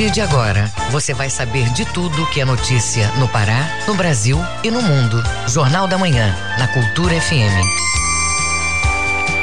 partir de agora, você vai saber de tudo que é notícia no Pará, no Brasil e no mundo. Jornal da Manhã, na Cultura FM.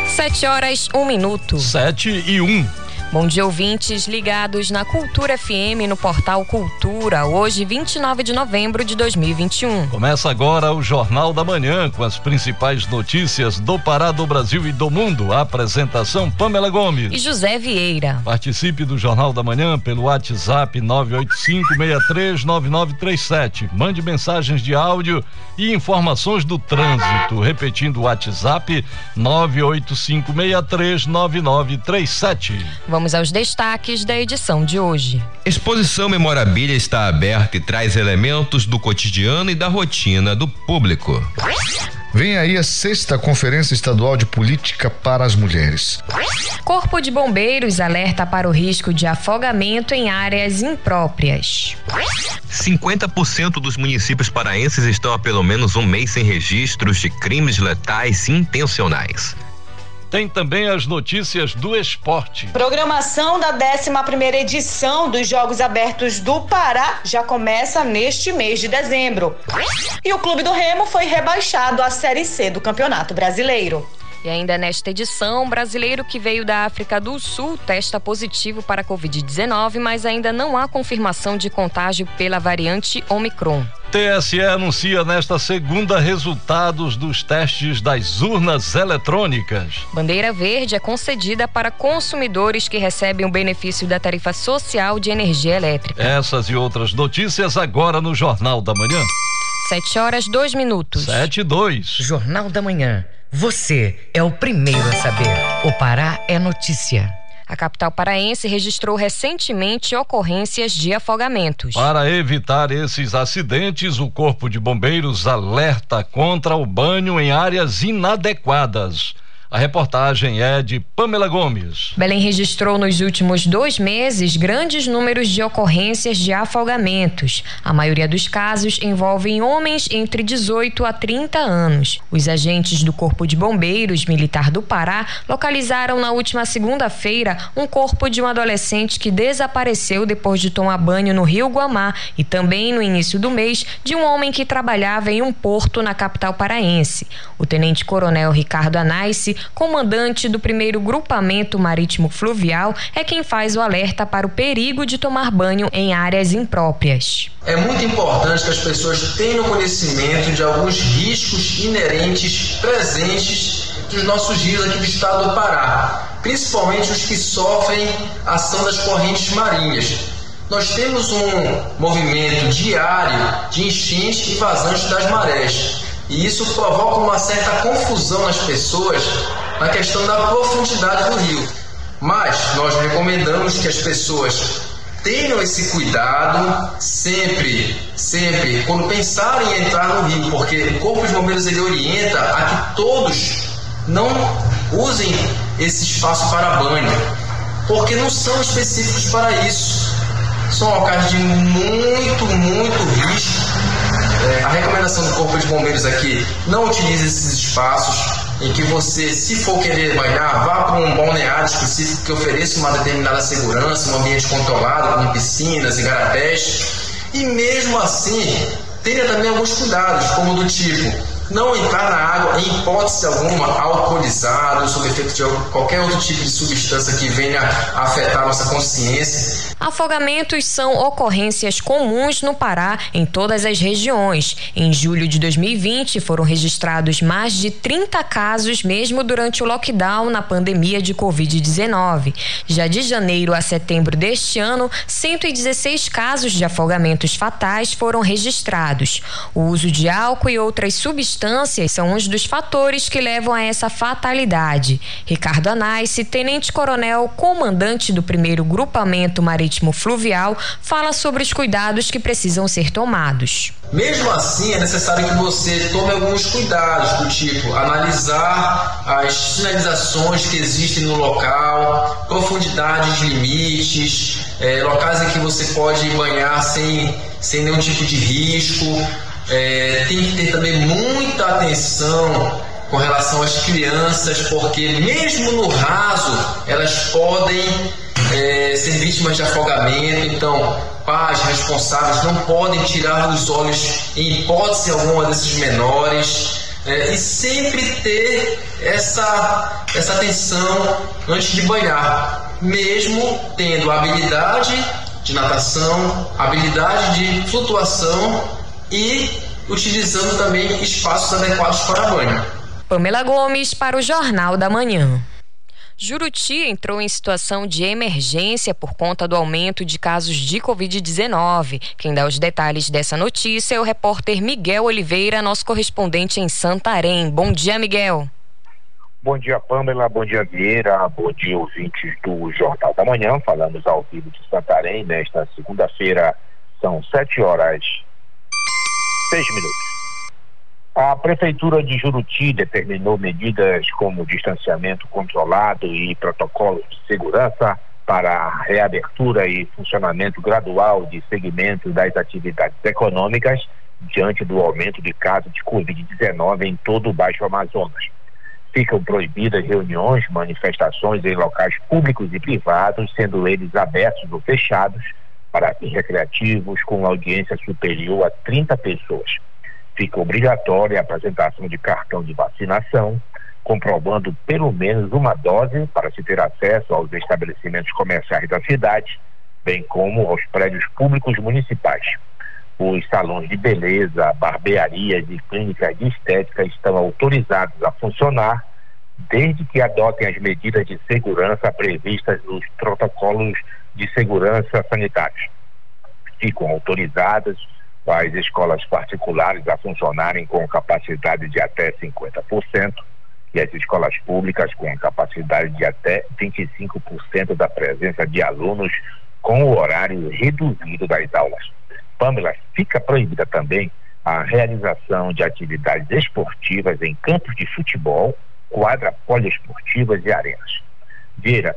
Sete horas, um minuto. Sete e um. Bom dia, ouvintes ligados na Cultura FM no portal Cultura, hoje 29 de novembro de 2021. Começa agora o Jornal da Manhã com as principais notícias do Pará, do Brasil e do mundo. A apresentação Pamela Gomes e José Vieira. Participe do Jornal da Manhã pelo WhatsApp 985639937. Mande mensagens de áudio e informações do trânsito. Repetindo o WhatsApp 985639937. Vamos aos destaques da edição de hoje. Exposição Memorabilia está aberta e traz elementos do cotidiano e da rotina do público. Vem aí a sexta Conferência Estadual de Política para as Mulheres. Corpo de Bombeiros alerta para o risco de afogamento em áreas impróprias. 50% dos municípios paraenses estão há pelo menos um mês sem registros de crimes letais intencionais. Tem também as notícias do esporte. Programação da 11 primeira edição dos Jogos Abertos do Pará já começa neste mês de dezembro. E o Clube do Remo foi rebaixado à Série C do Campeonato Brasileiro. E ainda nesta edição, um brasileiro que veio da África do Sul testa positivo para a Covid-19, mas ainda não há confirmação de contágio pela variante Omicron. TSE anuncia nesta segunda resultados dos testes das urnas eletrônicas. Bandeira verde é concedida para consumidores que recebem o benefício da tarifa social de energia elétrica. Essas e outras notícias agora no Jornal da Manhã. Sete horas, dois minutos. Sete e dois. Jornal da Manhã. Você é o primeiro a saber. O Pará é notícia. A capital paraense registrou recentemente ocorrências de afogamentos. Para evitar esses acidentes, o Corpo de Bombeiros alerta contra o banho em áreas inadequadas. A reportagem é de Pamela Gomes. Belém registrou nos últimos dois meses grandes números de ocorrências de afogamentos. A maioria dos casos envolvem homens entre 18 a 30 anos. Os agentes do Corpo de Bombeiros Militar do Pará localizaram na última segunda-feira um corpo de um adolescente que desapareceu depois de tomar banho no Rio Guamá e também no início do mês de um homem que trabalhava em um porto na capital paraense. O tenente-coronel Ricardo Anais comandante do primeiro grupamento marítimo fluvial, é quem faz o alerta para o perigo de tomar banho em áreas impróprias. É muito importante que as pessoas tenham conhecimento de alguns riscos inerentes presentes dos nossos rios aqui do estado do Pará, principalmente os que sofrem ação das correntes marinhas. Nós temos um movimento diário de enchente e vazante das marés. E isso provoca uma certa confusão nas pessoas na questão da profundidade do rio. Mas nós recomendamos que as pessoas tenham esse cuidado sempre, sempre, quando pensarem em entrar no rio, porque o Corpo de Bombeiros ele orienta a que todos não usem esse espaço para banho, porque não são específicos para isso. São locais de muito, muito risco é, a recomendação do Corpo de Bombeiros aqui, não utilize esses espaços em que você, se for querer banhar, vá para um balneário específico que ofereça uma determinada segurança, um ambiente controlado, com piscinas e garapés. E mesmo assim, tenha também alguns cuidados, como do tipo não entrar na água em hipótese alguma alcoolizado, sob efeito de qualquer outro tipo de substância que venha a afetar nossa consciência. Afogamentos são ocorrências comuns no Pará em todas as regiões. Em julho de 2020 foram registrados mais de 30 casos mesmo durante o lockdown na pandemia de Covid-19. Já de janeiro a setembro deste ano, 116 casos de afogamentos fatais foram registrados. O uso de álcool e outras substâncias são um dos fatores que levam a essa fatalidade. Ricardo Anais, tenente-coronel, comandante do primeiro grupamento marítimo fluvial, fala sobre os cuidados que precisam ser tomados. Mesmo assim, é necessário que você tome alguns cuidados, do tipo analisar as sinalizações que existem no local, profundidades de limites, é, locais em que você pode banhar sem, sem nenhum tipo de risco, é, tem que ter também muita atenção com relação às crianças, porque mesmo no raso elas podem é, serem vítimas de afogamento. Então, pais responsáveis não podem tirar os olhos, em hipótese alguma, desses menores. É, e sempre ter essa, essa atenção antes de banhar, mesmo tendo habilidade de natação, habilidade de flutuação e utilizando também espaços adequados para banho. Pamela Gomes para o Jornal da Manhã. Juruti entrou em situação de emergência por conta do aumento de casos de Covid-19. Quem dá os detalhes dessa notícia é o repórter Miguel Oliveira, nosso correspondente em Santarém. Bom dia, Miguel. Bom dia, Pamela. Bom dia, Vieira. Bom dia, ouvintes do Jornal da Manhã. Falamos ao vivo de Santarém nesta segunda-feira. São sete horas, seis minutos. A Prefeitura de Juruti determinou medidas como distanciamento controlado e protocolos de segurança para a reabertura e funcionamento gradual de segmentos das atividades econômicas diante do aumento de casos de Covid-19 em todo o Baixo Amazonas. Ficam proibidas reuniões, manifestações em locais públicos e privados, sendo eles abertos ou fechados, para recreativos com audiência superior a 30 pessoas fica obrigatória a apresentação de cartão de vacinação, comprovando pelo menos uma dose para se ter acesso aos estabelecimentos comerciais da cidade, bem como aos prédios públicos municipais. Os salões de beleza, barbearias e clínicas de estética estão autorizados a funcionar desde que adotem as medidas de segurança previstas nos protocolos de segurança sanitários. Ficam autorizadas as escolas particulares a funcionarem com capacidade de até 50% e as escolas públicas com capacidade de até 25% da presença de alunos com o horário reduzido das aulas. Pamela, fica proibida também a realização de atividades esportivas em campos de futebol, quadra poliesportivas e arenas. Vieira,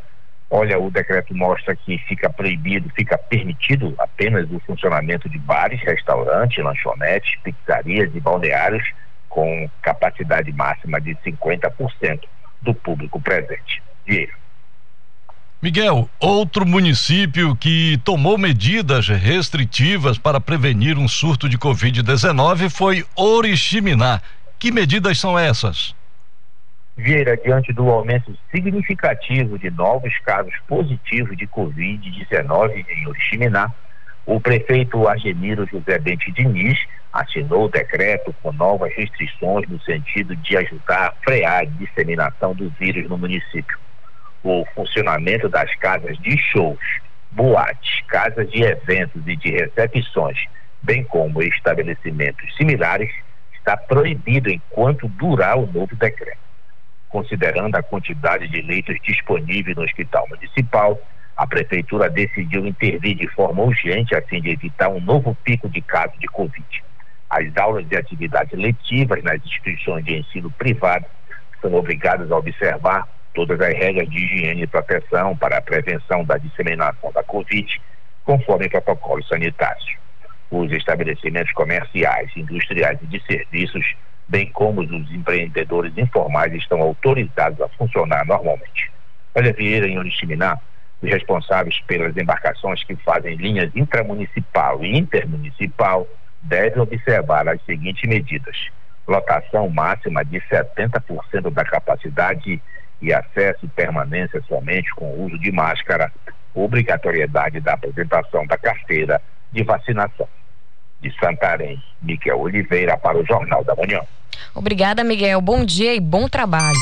Olha, o decreto mostra que fica proibido, fica permitido apenas o funcionamento de bares, restaurantes, lanchonetes, pizzarias e balneários com capacidade máxima de 50% do público presente. Diego. Miguel, outro município que tomou medidas restritivas para prevenir um surto de Covid-19 foi Oriximiná. Que medidas são essas? Vieira, diante do aumento significativo de novos casos positivos de Covid-19 em Oriximiná, o prefeito Argemiro José Bente Diniz assinou o decreto com novas restrições no sentido de ajudar a frear a disseminação do vírus no município. O funcionamento das casas de shows, boates, casas de eventos e de recepções, bem como estabelecimentos similares, está proibido enquanto durar o novo decreto considerando a quantidade de leitos disponíveis no hospital municipal, a prefeitura decidiu intervir de forma urgente a fim de evitar um novo pico de casos de Covid. As aulas de atividades letivas nas instituições de ensino privado são obrigadas a observar todas as regras de higiene e proteção para a prevenção da disseminação da Covid, conforme protocolos sanitários. Os estabelecimentos comerciais, industriais e de serviços bem como os empreendedores informais estão autorizados a funcionar normalmente. Olha, Vieira, em Oriximiná, os responsáveis pelas embarcações que fazem linhas intramunicipal e intermunicipal devem observar as seguintes medidas: lotação máxima de 70% da capacidade e acesso e permanência somente com uso de máscara, obrigatoriedade da apresentação da carteira de vacinação. De Santarém, Miquel Oliveira para o Jornal da Manhã. Obrigada, Miguel. Bom dia e bom trabalho.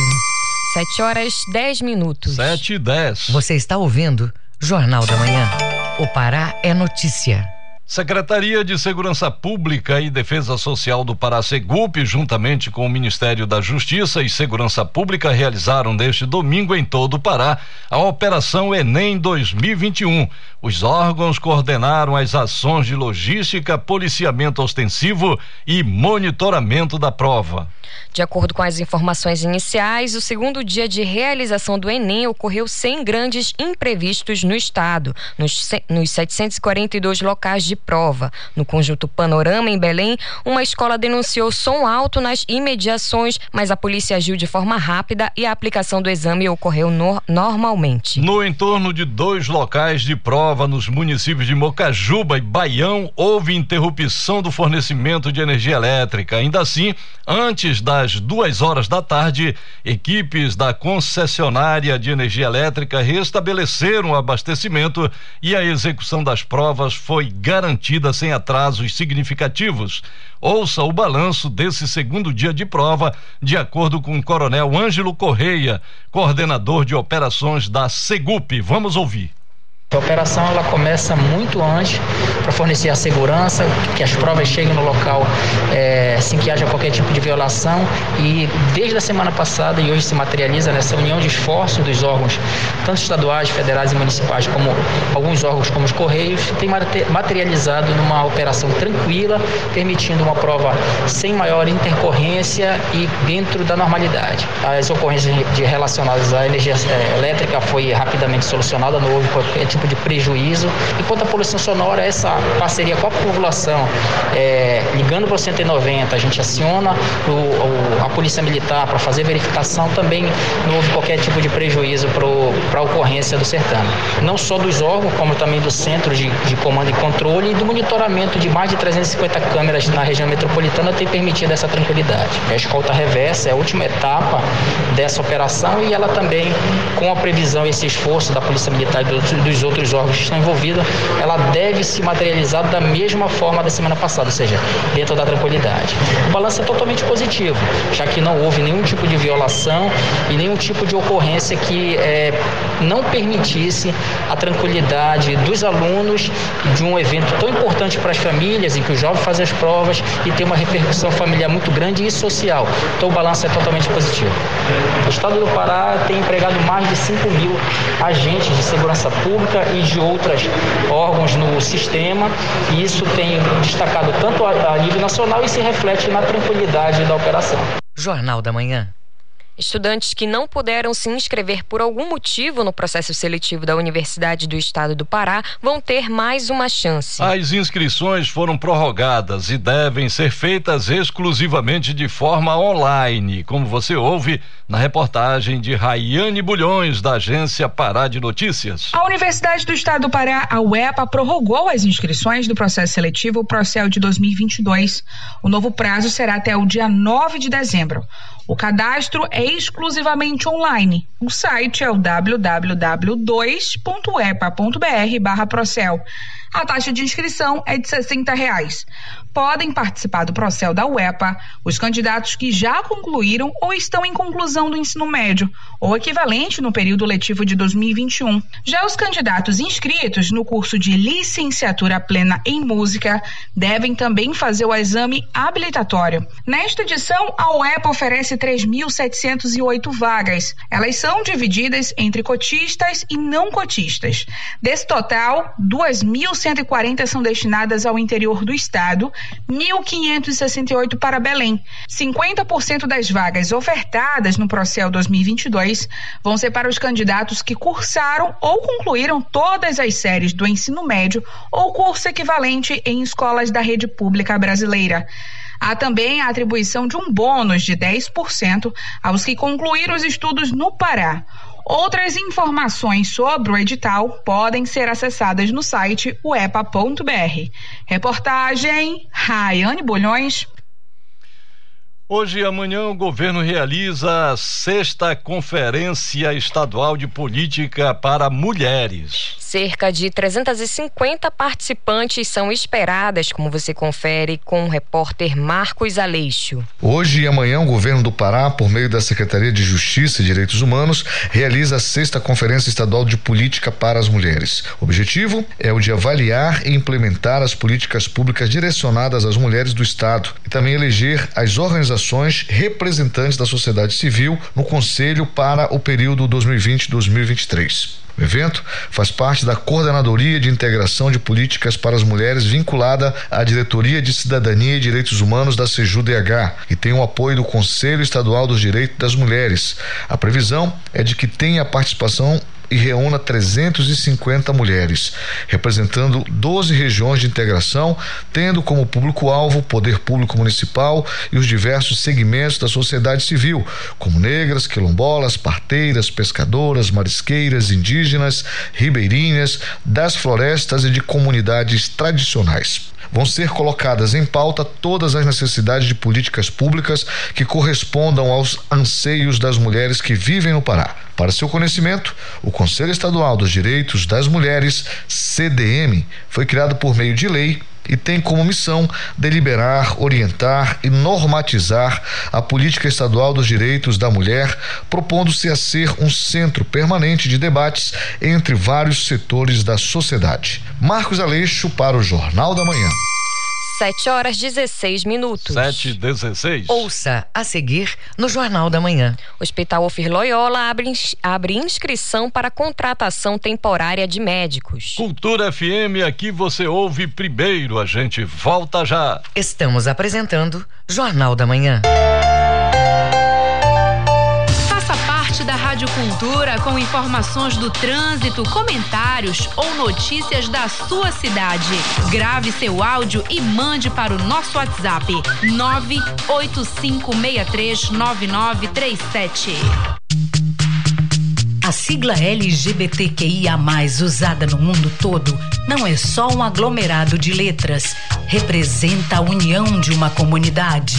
Sete horas dez minutos. Sete e dez. Você está ouvindo Jornal da Manhã. O Pará é notícia. Secretaria de Segurança Pública e Defesa Social do Pará Segup, juntamente com o Ministério da Justiça e Segurança Pública, realizaram neste domingo em todo o Pará a Operação Enem 2021. Os órgãos coordenaram as ações de logística, policiamento ostensivo e monitoramento da prova. De acordo com as informações iniciais, o segundo dia de realização do Enem ocorreu sem grandes imprevistos no estado, nos, nos 742 locais de prova. No conjunto Panorama, em Belém, uma escola denunciou som alto nas imediações, mas a polícia agiu de forma rápida e a aplicação do exame ocorreu no normalmente. No entorno de dois locais de prova nos municípios de Mocajuba e Baião, houve interrupção do fornecimento de energia elétrica. Ainda assim, antes das duas horas da tarde, equipes da concessionária de energia elétrica restabeleceram o abastecimento e a execução das provas foi garantida sem atrasos significativos. Ouça o balanço desse segundo dia de prova, de acordo com o Coronel Ângelo Correia, coordenador de operações da Segup. Vamos ouvir. A operação ela começa muito antes para fornecer a segurança, que as provas cheguem no local é, sem que haja qualquer tipo de violação. E desde a semana passada e hoje se materializa nessa união de esforços dos órgãos, tanto estaduais, federais e municipais, como alguns órgãos como os Correios, tem materializado numa operação tranquila, permitindo uma prova sem maior intercorrência e dentro da normalidade. As ocorrências de relacionadas à energia é, elétrica foi rapidamente solucionada, qualquer tipo de prejuízo. Enquanto a poluição sonora, essa parceria com a população, é, ligando para o 190, a gente aciona o, o, a Polícia Militar para fazer verificação, também não houve qualquer tipo de prejuízo para a ocorrência do certame. Não só dos órgãos, como também do Centro de, de Comando e Controle e do monitoramento de mais de 350 câmeras na região metropolitana tem permitido essa tranquilidade. A escolta reversa é a última etapa dessa operação e ela também, com a previsão e esse esforço da Polícia Militar e dos, dos outros órgãos que estão envolvidos, ela deve se materializar da mesma forma da semana passada, ou seja, dentro da tranquilidade. O balanço é totalmente positivo, já que não houve nenhum tipo de violação e nenhum tipo de ocorrência que é, não permitisse a tranquilidade dos alunos de um evento tão importante para as famílias, em que os jovens fazem as provas e tem uma repercussão familiar muito grande e social. Então o balanço é totalmente positivo. O Estado do Pará tem empregado mais de 5 mil agentes de segurança pública Pública e de outros órgãos no sistema. E isso tem destacado tanto a nível nacional e se reflete na tranquilidade da operação. Jornal da Manhã. Estudantes que não puderam se inscrever por algum motivo no processo seletivo da Universidade do Estado do Pará vão ter mais uma chance. As inscrições foram prorrogadas e devem ser feitas exclusivamente de forma online, como você ouve na reportagem de Raiane Bulhões, da agência Pará de Notícias. A Universidade do Estado do Pará, a UEPA, prorrogou as inscrições do processo seletivo Procel de 2022. O novo prazo será até o dia 9 de dezembro. O cadastro é exclusivamente online. O site é o www.2.epa.br/procel. A taxa de inscrição é de 60 reais. Podem participar do Procel da UEPA os candidatos que já concluíram ou estão em conclusão do ensino médio, ou equivalente no período letivo de 2021. Já os candidatos inscritos no curso de licenciatura plena em música devem também fazer o exame habilitatório. Nesta edição, a UEPA oferece 3.708 vagas. Elas são divididas entre cotistas e não cotistas. Desse total, 2.140 são destinadas ao interior do estado 1.568 para Belém. 50% das vagas ofertadas no Procel 2022 vão ser para os candidatos que cursaram ou concluíram todas as séries do ensino médio ou curso equivalente em escolas da rede pública brasileira. Há também a atribuição de um bônus de 10% aos que concluíram os estudos no Pará. Outras informações sobre o edital podem ser acessadas no site uepa.br. Reportagem Raiane Bolhões. Hoje e amanhã o governo realiza a sexta Conferência Estadual de Política para Mulheres. Cerca de 350 participantes são esperadas, como você confere com o repórter Marcos Aleixo. Hoje e amanhã o governo do Pará, por meio da Secretaria de Justiça e Direitos Humanos, realiza a sexta Conferência Estadual de Política para as Mulheres. O objetivo é o de avaliar e implementar as políticas públicas direcionadas às mulheres do Estado e também eleger as organizações organizações representantes da sociedade civil no Conselho para o período 2020-2023. O evento faz parte da Coordenadoria de Integração de Políticas para as Mulheres vinculada à Diretoria de Cidadania e Direitos Humanos da CEJUDH e tem o apoio do Conselho Estadual dos Direitos das Mulheres. A previsão é de que tenha participação e reúna 350 mulheres, representando 12 regiões de integração, tendo como público-alvo o poder público municipal e os diversos segmentos da sociedade civil, como negras, quilombolas, parteiras, pescadoras, marisqueiras, indígenas, ribeirinhas, das florestas e de comunidades tradicionais vão ser colocadas em pauta todas as necessidades de políticas públicas que correspondam aos anseios das mulheres que vivem no Pará. Para seu conhecimento, o Conselho Estadual dos Direitos das Mulheres, CDM, foi criado por meio de lei e tem como missão deliberar, orientar e normatizar a política estadual dos direitos da mulher, propondo-se a ser um centro permanente de debates entre vários setores da sociedade. Marcos Aleixo para o Jornal da Manhã. 7 horas 16 minutos. 7 16. Ouça a seguir no Jornal da Manhã. O Hospital Ofir Loyola abre, abre inscrição para contratação temporária de médicos. Cultura FM, aqui você ouve primeiro. A gente volta já. Estamos apresentando Jornal da Manhã. Da Rádio Cultura com informações do trânsito, comentários ou notícias da sua cidade. Grave seu áudio e mande para o nosso WhatsApp 985639937. A sigla LGBTQIA, usada no mundo todo, não é só um aglomerado de letras. Representa a união de uma comunidade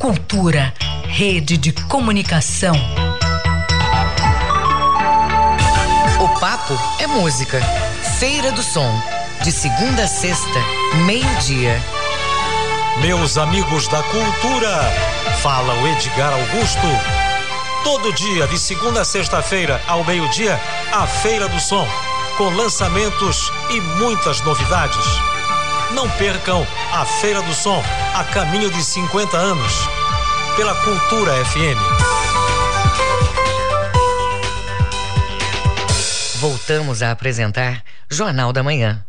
Cultura, rede de comunicação. O papo é música. Feira do Som, de segunda a sexta, meio-dia. Meus amigos da cultura, fala o Edgar Augusto. Todo dia, de segunda a sexta-feira, ao meio-dia, a Feira do Som, com lançamentos e muitas novidades. Não percam a Feira do Som, a caminho de 50 anos, pela Cultura FM. Voltamos a apresentar Jornal da Manhã.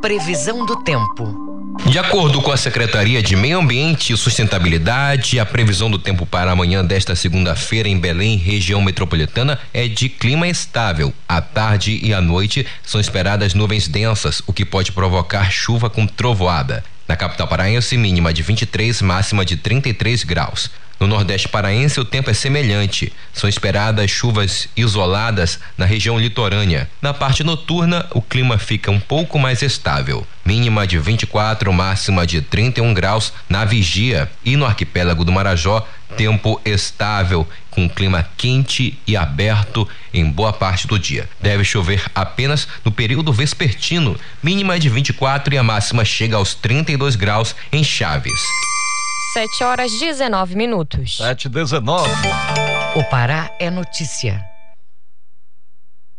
Previsão do tempo. De acordo com a Secretaria de Meio Ambiente e Sustentabilidade, a previsão do tempo para amanhã desta segunda-feira em Belém, região metropolitana, é de clima estável. À tarde e à noite são esperadas nuvens densas, o que pode provocar chuva com trovoada. Na capital paraense, mínima de 23, máxima de 33 graus. No Nordeste paraense, o tempo é semelhante. São esperadas chuvas isoladas na região litorânea. Na parte noturna, o clima fica um pouco mais estável. Mínima de 24, máxima de 31 graus na vigia. E no arquipélago do Marajó, tempo estável, com clima quente e aberto em boa parte do dia. Deve chover apenas no período vespertino, mínima de 24 e a máxima chega aos 32 graus em Chaves. 7 horas 19 minutos. 7 19. O Pará é notícia.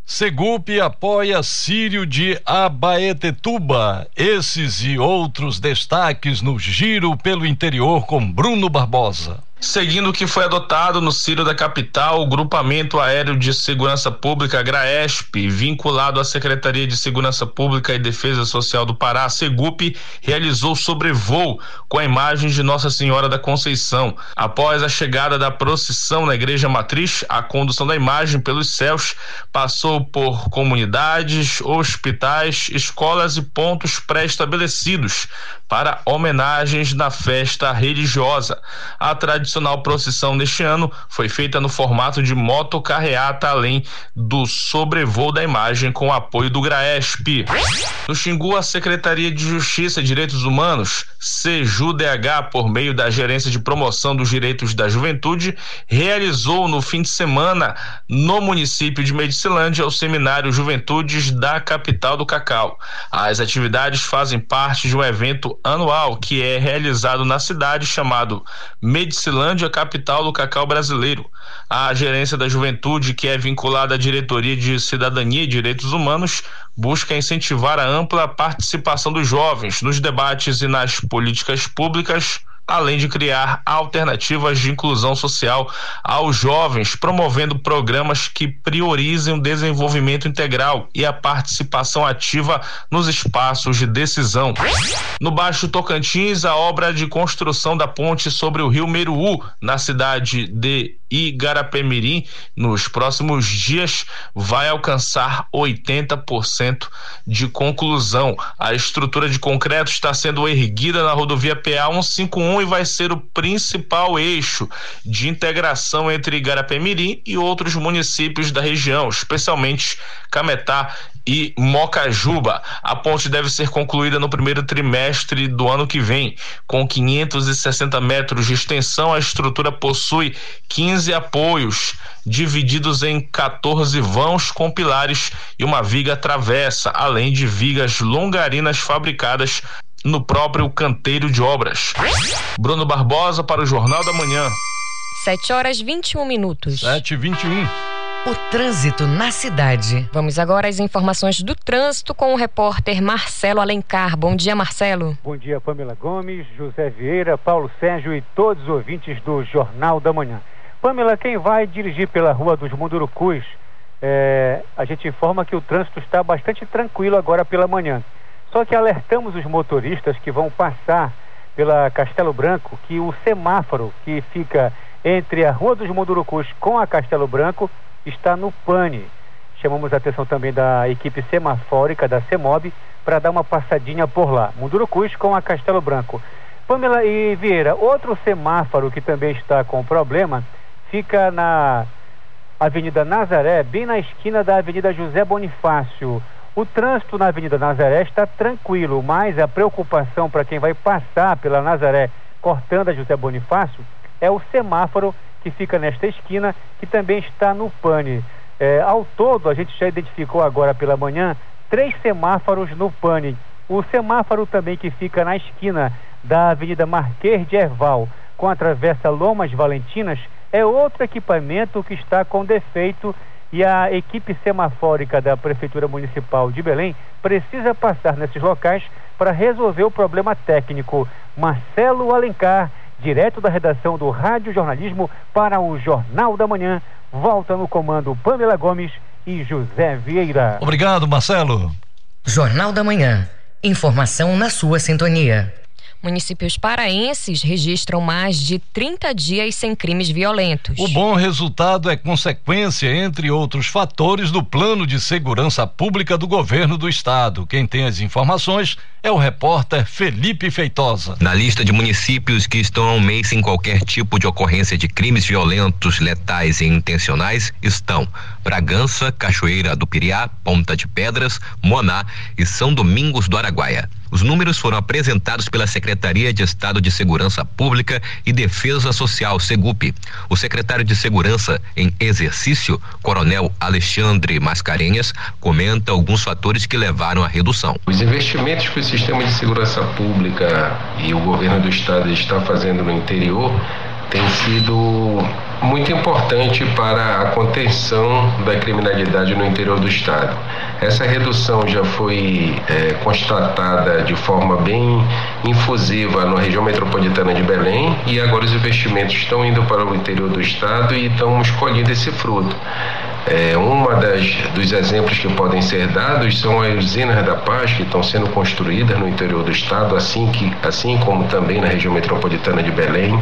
Segup apoia Sírio de Abaetetuba. Esses e outros destaques no Giro pelo Interior com Bruno Barbosa. Seguindo o que foi adotado no Ciro da capital, o Grupamento Aéreo de Segurança Pública, GRAESP, vinculado à Secretaria de Segurança Pública e Defesa Social do Pará, SEGUP, realizou sobrevoo com a imagem de Nossa Senhora da Conceição. Após a chegada da procissão na Igreja Matriz, a condução da imagem pelos céus passou por comunidades, hospitais, escolas e pontos pré-estabelecidos para homenagens na festa religiosa. A tradição tradicional procissão neste ano foi feita no formato de motocarreata, além do sobrevoo da imagem com apoio do GRAESP. No Xingu, a Secretaria de Justiça e Direitos Humanos, CJUDH, por meio da Gerência de Promoção dos Direitos da Juventude, realizou no fim de semana, no município de Medicilândia, o seminário Juventudes da capital do Cacau. As atividades fazem parte de um evento anual que é realizado na cidade chamado Medicilândia Ceilândia, capital do cacau brasileiro. A gerência da juventude, que é vinculada à diretoria de cidadania e direitos humanos, busca incentivar a ampla participação dos jovens nos debates e nas políticas públicas além de criar alternativas de inclusão social aos jovens, promovendo programas que priorizem o desenvolvimento integral e a participação ativa nos espaços de decisão. No Baixo Tocantins, a obra de construção da ponte sobre o rio Meruú, na cidade de Igarapé-Mirim, nos próximos dias, vai alcançar 80% de conclusão. A estrutura de concreto está sendo erguida na rodovia PA 151 e vai ser o principal eixo de integração entre Igarapé-Mirim e outros municípios da região, especialmente Cametá e Mocajuba. A ponte deve ser concluída no primeiro trimestre do ano que vem. Com 560 metros de extensão, a estrutura possui 15 apoios, divididos em 14 vãos com pilares e uma viga travessa, além de vigas longarinas fabricadas no próprio canteiro de obras. Bruno Barbosa para o Jornal da Manhã. 7 horas 21 minutos. 7 e 21 o trânsito na cidade. Vamos agora às informações do trânsito com o repórter Marcelo Alencar. Bom dia, Marcelo. Bom dia, Pamela Gomes, José Vieira, Paulo Sérgio e todos os ouvintes do Jornal da Manhã. Pamela, quem vai dirigir pela Rua dos Mundurucus, é, a gente informa que o trânsito está bastante tranquilo agora pela manhã. Só que alertamos os motoristas que vão passar pela Castelo Branco que o semáforo que fica entre a Rua dos Mundurucus com a Castelo Branco está no pane. Chamamos a atenção também da equipe semafórica da CEMOB para dar uma passadinha por lá. Mundurucus com a Castelo Branco. Pamela e Vieira, outro semáforo que também está com problema fica na Avenida Nazaré, bem na esquina da Avenida José Bonifácio. O trânsito na Avenida Nazaré está tranquilo, mas a preocupação para quem vai passar pela Nazaré cortando a José Bonifácio é o semáforo que fica nesta esquina, que também está no pane. É, ao todo, a gente já identificou agora pela manhã três semáforos no pane. O semáforo também que fica na esquina da Avenida Marquês de Erval, com a travessa Lomas Valentinas, é outro equipamento que está com defeito e a equipe semafórica da Prefeitura Municipal de Belém precisa passar nesses locais para resolver o problema técnico. Marcelo Alencar direto da redação do Rádio Jornalismo para o Jornal da Manhã. Volta no comando Pamela Gomes e José Vieira. Obrigado, Marcelo. Jornal da Manhã. Informação na sua sintonia. Municípios paraenses registram mais de 30 dias sem crimes violentos. O bom resultado é consequência, entre outros fatores, do plano de segurança pública do governo do estado. Quem tem as informações é o repórter Felipe Feitosa. Na lista de municípios que estão há um mês sem qualquer tipo de ocorrência de crimes violentos, letais e intencionais estão Bragança, Cachoeira do Piriá, Ponta de Pedras, Moná e São Domingos do Araguaia. Os números foram apresentados pela Secretaria de Estado de Segurança Pública e Defesa Social, SEGUP. O secretário de Segurança em exercício, Coronel Alexandre Mascarenhas, comenta alguns fatores que levaram à redução. Os investimentos que o sistema de segurança pública e o governo do estado está fazendo no interior tem sido muito importante para a contenção da criminalidade no interior do estado. Essa redução já foi é, constatada de forma bem infusiva na região metropolitana de Belém e agora os investimentos estão indo para o interior do estado e estamos colhendo esse fruto. É, uma das dos exemplos que podem ser dados são as usinas da paz que estão sendo construídas no interior do estado, assim que assim como também na região metropolitana de Belém.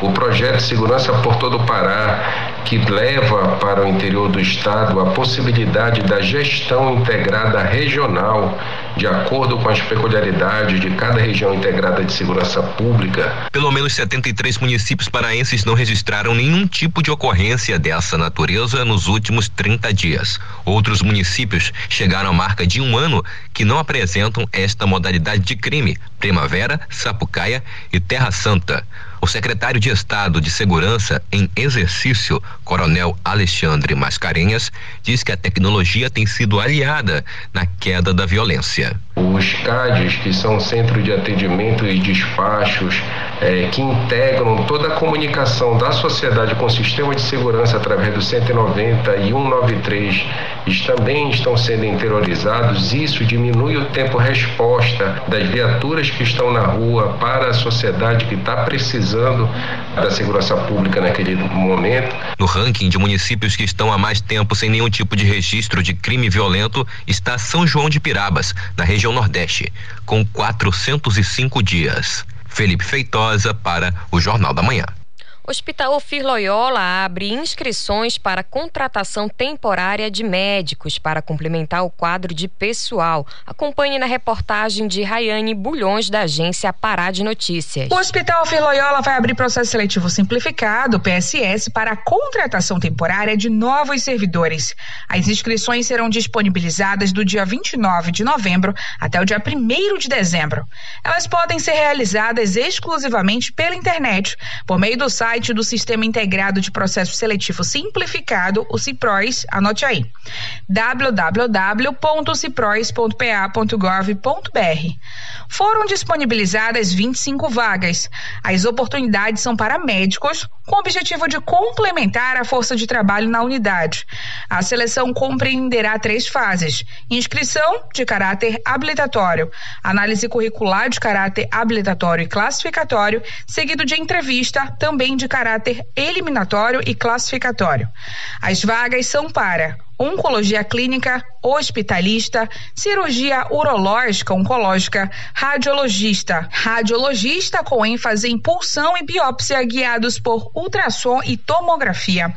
O projeto Segurança por todo o Pará que leva para o interior do estado a possibilidade da gestão integrada regional de acordo com as peculiaridades de cada região integrada de segurança pública. Pelo menos 73 municípios paraenses não registraram nenhum tipo de ocorrência dessa natureza nos últimos 30 dias. Outros municípios chegaram à marca de um ano que não apresentam esta modalidade de crime: Primavera, Sapucaia e Terra Santa. O secretário de Estado de Segurança em exercício, Coronel Alexandre Mascarenhas, diz que a tecnologia tem sido aliada na queda da violência. Os CADs, que são Centro de Atendimento e Despachos, é, que integram toda a comunicação da sociedade com o sistema de segurança através do 190 e 193, eles também estão sendo interiorizados. Isso diminui o tempo resposta das viaturas que estão na rua para a sociedade que está precisando da segurança pública naquele momento. No ranking de municípios que estão há mais tempo sem nenhum tipo de registro de crime violento está São João de Pirabas, na região Nordeste, com 405 dias. Felipe Feitosa para o Jornal da Manhã. Hospital Ofir Loyola abre inscrições para contratação temporária de médicos para complementar o quadro de pessoal. Acompanhe na reportagem de Rayane Bulhões, da agência Pará de Notícias. O Hospital Ofir Loyola vai abrir processo seletivo simplificado, PSS, para a contratação temporária de novos servidores. As inscrições serão disponibilizadas do dia 29 de novembro até o dia 1 de dezembro. Elas podem ser realizadas exclusivamente pela internet, por meio do site site do Sistema Integrado de Processo Seletivo Simplificado, o CIPROS, anote aí, www.cipros.pa.gov.br. Foram disponibilizadas 25 vagas. As oportunidades são para médicos, com o objetivo de complementar a força de trabalho na unidade. A seleção compreenderá três fases: inscrição de caráter habilitatório, análise curricular de caráter habilitatório e classificatório, seguido de entrevista também de de caráter eliminatório e classificatório. As vagas são para oncologia clínica, hospitalista, cirurgia urológica, oncológica, radiologista, radiologista com ênfase em pulsão e biópsia guiados por ultrassom e tomografia.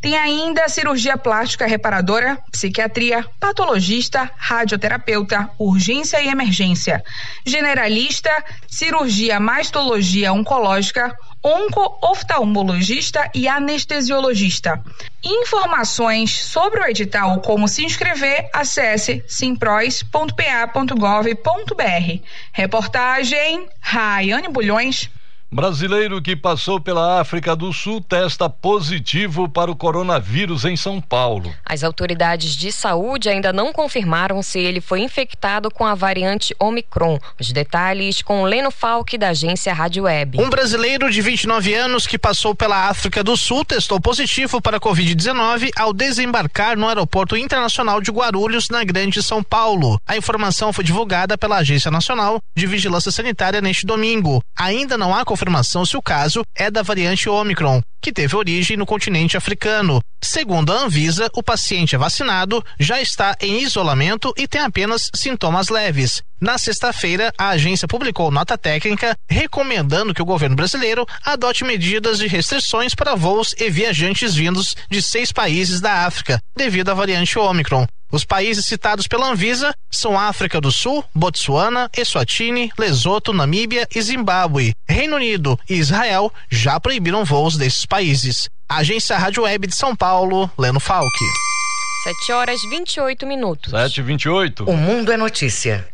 Tem ainda cirurgia plástica reparadora, psiquiatria, patologista, radioterapeuta, urgência e emergência, generalista, cirurgia mastologia oncológica, onco-oftalmologista e anestesiologista. Informações sobre o edital como se inscrever, acesse simpros.pa.gov.br. Reportagem Raiane Bulhões. Brasileiro que passou pela África do Sul testa positivo para o coronavírus em São Paulo. As autoridades de saúde ainda não confirmaram se ele foi infectado com a variante Omicron. Os detalhes com Leno Falck, da agência Rádio Web. Um brasileiro de 29 anos que passou pela África do Sul testou positivo para a Covid-19 ao desembarcar no Aeroporto Internacional de Guarulhos, na Grande São Paulo. A informação foi divulgada pela Agência Nacional de Vigilância Sanitária neste domingo. Ainda não há confirmação confirmação se o caso é da variante Omicron, que teve origem no continente africano. Segundo a Anvisa, o paciente é vacinado, já está em isolamento e tem apenas sintomas leves. Na sexta-feira, a agência publicou nota técnica recomendando que o governo brasileiro adote medidas de restrições para voos e viajantes vindos de seis países da África, devido à variante Omicron. Os países citados pela Anvisa são África do Sul, Botsuana, Eswatini, Lesoto, Namíbia e Zimbábue. Reino Unido e Israel já proibiram voos desses países. Agência Rádio Web de São Paulo, Leno Falck. 7 horas 28 minutos. 7 e 28 O mundo é notícia.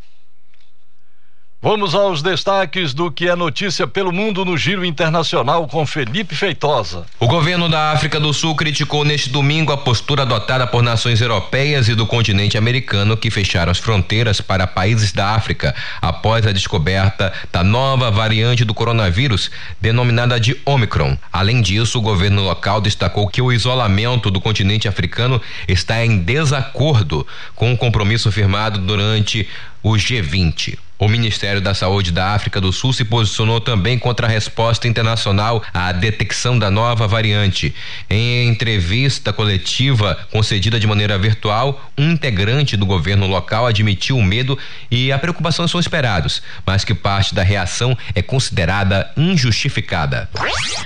Vamos aos destaques do que é notícia pelo mundo no Giro Internacional com Felipe Feitosa. O governo da África do Sul criticou neste domingo a postura adotada por nações europeias e do continente americano que fecharam as fronteiras para países da África após a descoberta da nova variante do coronavírus, denominada de Omicron. Além disso, o governo local destacou que o isolamento do continente africano está em desacordo com o compromisso firmado durante o G20. O Ministério da Saúde da África do Sul se posicionou também contra a resposta internacional à detecção da nova variante. Em entrevista coletiva concedida de maneira virtual, um integrante do governo local admitiu o medo e a preocupação são esperados, mas que parte da reação é considerada injustificada.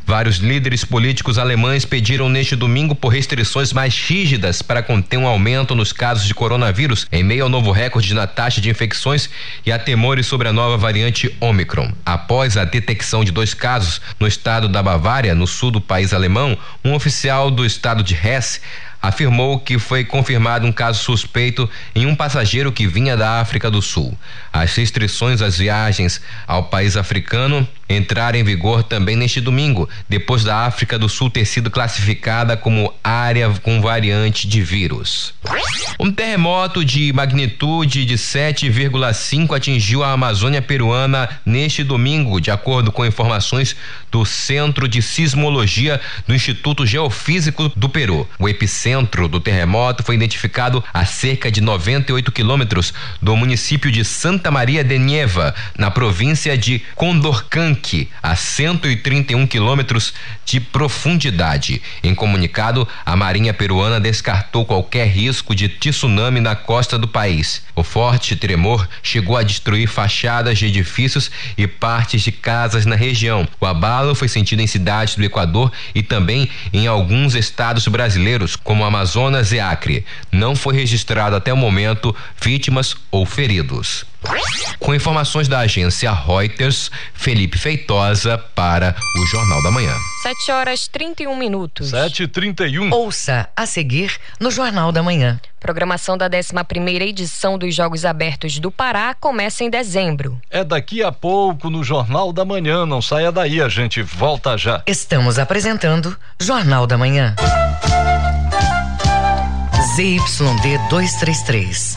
Vários líderes políticos alemães pediram neste domingo por restrições mais rígidas para conter um aumento nos casos de coronavírus em meio ao novo recorde na taxa de infecções e a temor sobre a nova variante Omicron. Após a detecção de dois casos no estado da Bavária, no sul do país alemão, um oficial do estado de Hesse afirmou que foi confirmado um caso suspeito em um passageiro que vinha da África do Sul. As restrições às viagens ao país africano entrar em vigor também neste domingo, depois da África do Sul ter sido classificada como área com variante de vírus. Um terremoto de magnitude de 7,5 atingiu a Amazônia peruana neste domingo, de acordo com informações do Centro de Sismologia do Instituto Geofísico do Peru. O epicentro do terremoto foi identificado a cerca de 98 quilômetros do município de Santa Maria de Nieva, na província de Condorcanqui, a 131 quilômetros de profundidade. Em comunicado, a Marinha peruana descartou qualquer risco de tsunami na costa do país. O forte tremor chegou a destruir fachadas de edifícios e partes de casas na região. O abalo foi sentido em cidades do Equador e também em alguns estados brasileiros, como Amazonas e Acre. Não foi registrado até o momento vítimas ou feridos. Com informações da agência Reuters, Felipe Feitosa para o Jornal da Manhã. 7 horas 31 minutos. 7 e 31 Ouça a seguir no Jornal da Manhã. Programação da 11 edição dos Jogos Abertos do Pará começa em dezembro. É daqui a pouco no Jornal da Manhã. Não saia daí, a gente volta já. Estamos apresentando Jornal da Manhã. ZYD 233,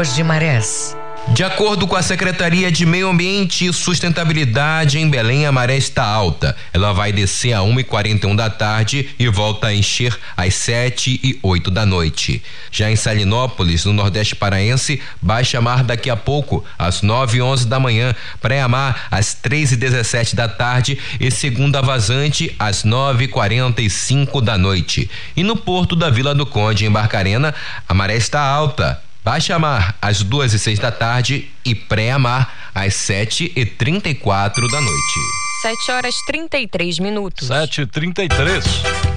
Tábuas de Marés. De acordo com a Secretaria de Meio Ambiente e Sustentabilidade em Belém, a maré está alta. Ela vai descer a 1h41 da tarde e volta a encher às 7 e 8 da noite. Já em Salinópolis, no Nordeste Paraense, baixa mar daqui a pouco, às 9 e 11 da manhã, pré-amar às 3 e 17 da tarde e segunda vazante às 9 e 45 da noite. E no porto da Vila do Conde, em Barcarena, a maré está alta Baixa mar às duas e seis da tarde e pré-amar às sete e trinta e quatro da noite. 7 horas 33 minutos. 7 e 33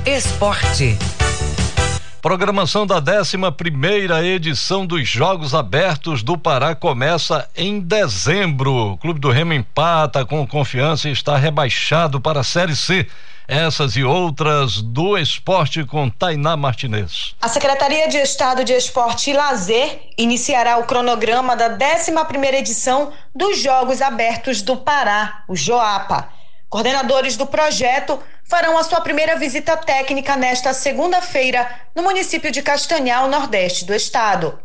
Esporte. Programação da 11 primeira edição dos Jogos Abertos do Pará começa em dezembro. O Clube do Remo empata com confiança e está rebaixado para a Série C. Essas e outras do esporte com Tainá Martinez. A Secretaria de Estado de Esporte e Lazer iniciará o cronograma da 11ª edição dos Jogos Abertos do Pará, o JOAPA. Coordenadores do projeto farão a sua primeira visita técnica nesta segunda-feira no município de Castanhal, nordeste do estado.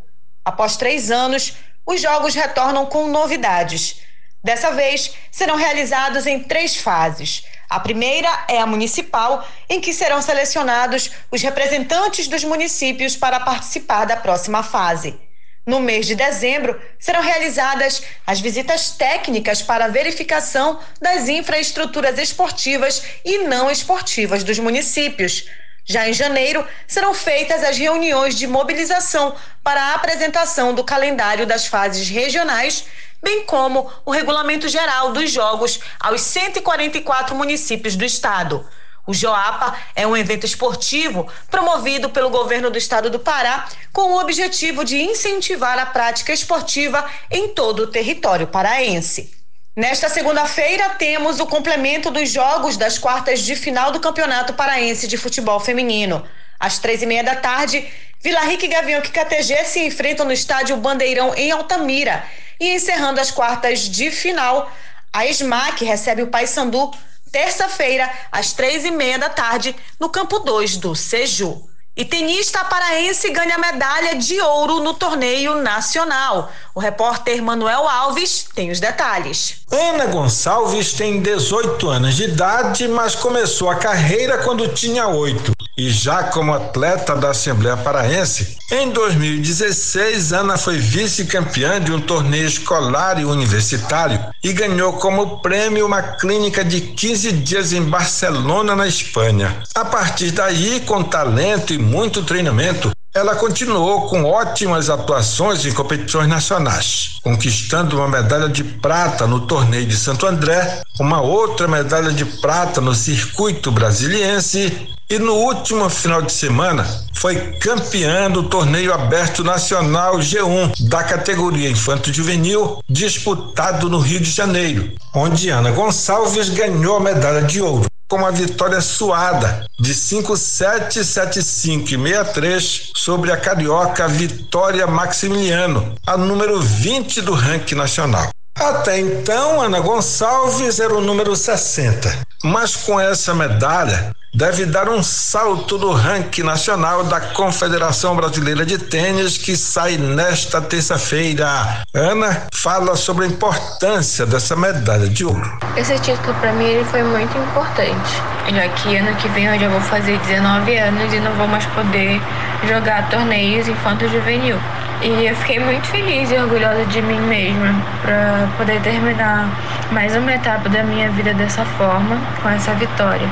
Após três anos, os jogos retornam com novidades. Dessa vez, serão realizados em três fases. A primeira é a municipal, em que serão selecionados os representantes dos municípios para participar da próxima fase. No mês de dezembro, serão realizadas as visitas técnicas para verificação das infraestruturas esportivas e não esportivas dos municípios. Já em janeiro, serão feitas as reuniões de mobilização para a apresentação do calendário das fases regionais bem como o regulamento geral dos jogos aos 144 municípios do estado. O Joapa é um evento esportivo promovido pelo governo do estado do Pará com o objetivo de incentivar a prática esportiva em todo o território paraense. Nesta segunda-feira, temos o complemento dos jogos das quartas de final do Campeonato Paraense de Futebol Feminino. Às três e meia da tarde, Vila Rica e Gavião KTG se enfrentam no estádio Bandeirão, em Altamira. E encerrando as quartas de final, a SMAC recebe o Paysandu terça-feira, às três e meia da tarde, no campo 2 do Seju. E tenista paraense ganha medalha de ouro no torneio nacional. O repórter Manuel Alves tem os detalhes. Ana Gonçalves tem 18 anos de idade, mas começou a carreira quando tinha 8. E já como atleta da Assembleia Paraense, em 2016, Ana foi vice-campeã de um torneio escolar e universitário e ganhou como prêmio uma clínica de 15 dias em Barcelona, na Espanha. A partir daí, com talento e muito treinamento, ela continuou com ótimas atuações em competições nacionais, conquistando uma medalha de prata no torneio de Santo André, uma outra medalha de prata no circuito brasiliense e no último final de semana foi campeã do torneio aberto nacional G1 da categoria Infanto Juvenil, disputado no Rio de Janeiro, onde Ana Gonçalves ganhou a medalha de ouro com uma vitória suada de 5-7, 7-5 e 6-3 sobre a carioca Vitória Maximiliano, a número 20 do ranking nacional. Até então, Ana Gonçalves era o número 60, mas com essa medalha, deve dar um salto no ranking nacional da Confederação Brasileira de Tênis que sai nesta terça-feira. Ana fala sobre a importância dessa medalha de ouro. Esse título para mim ele foi muito importante, já que ano que vem eu já vou fazer 19 anos e não vou mais poder jogar torneios infanto juvenil. E eu fiquei muito feliz e orgulhosa de mim mesma para poder terminar mais uma etapa da minha vida dessa forma, com essa vitória.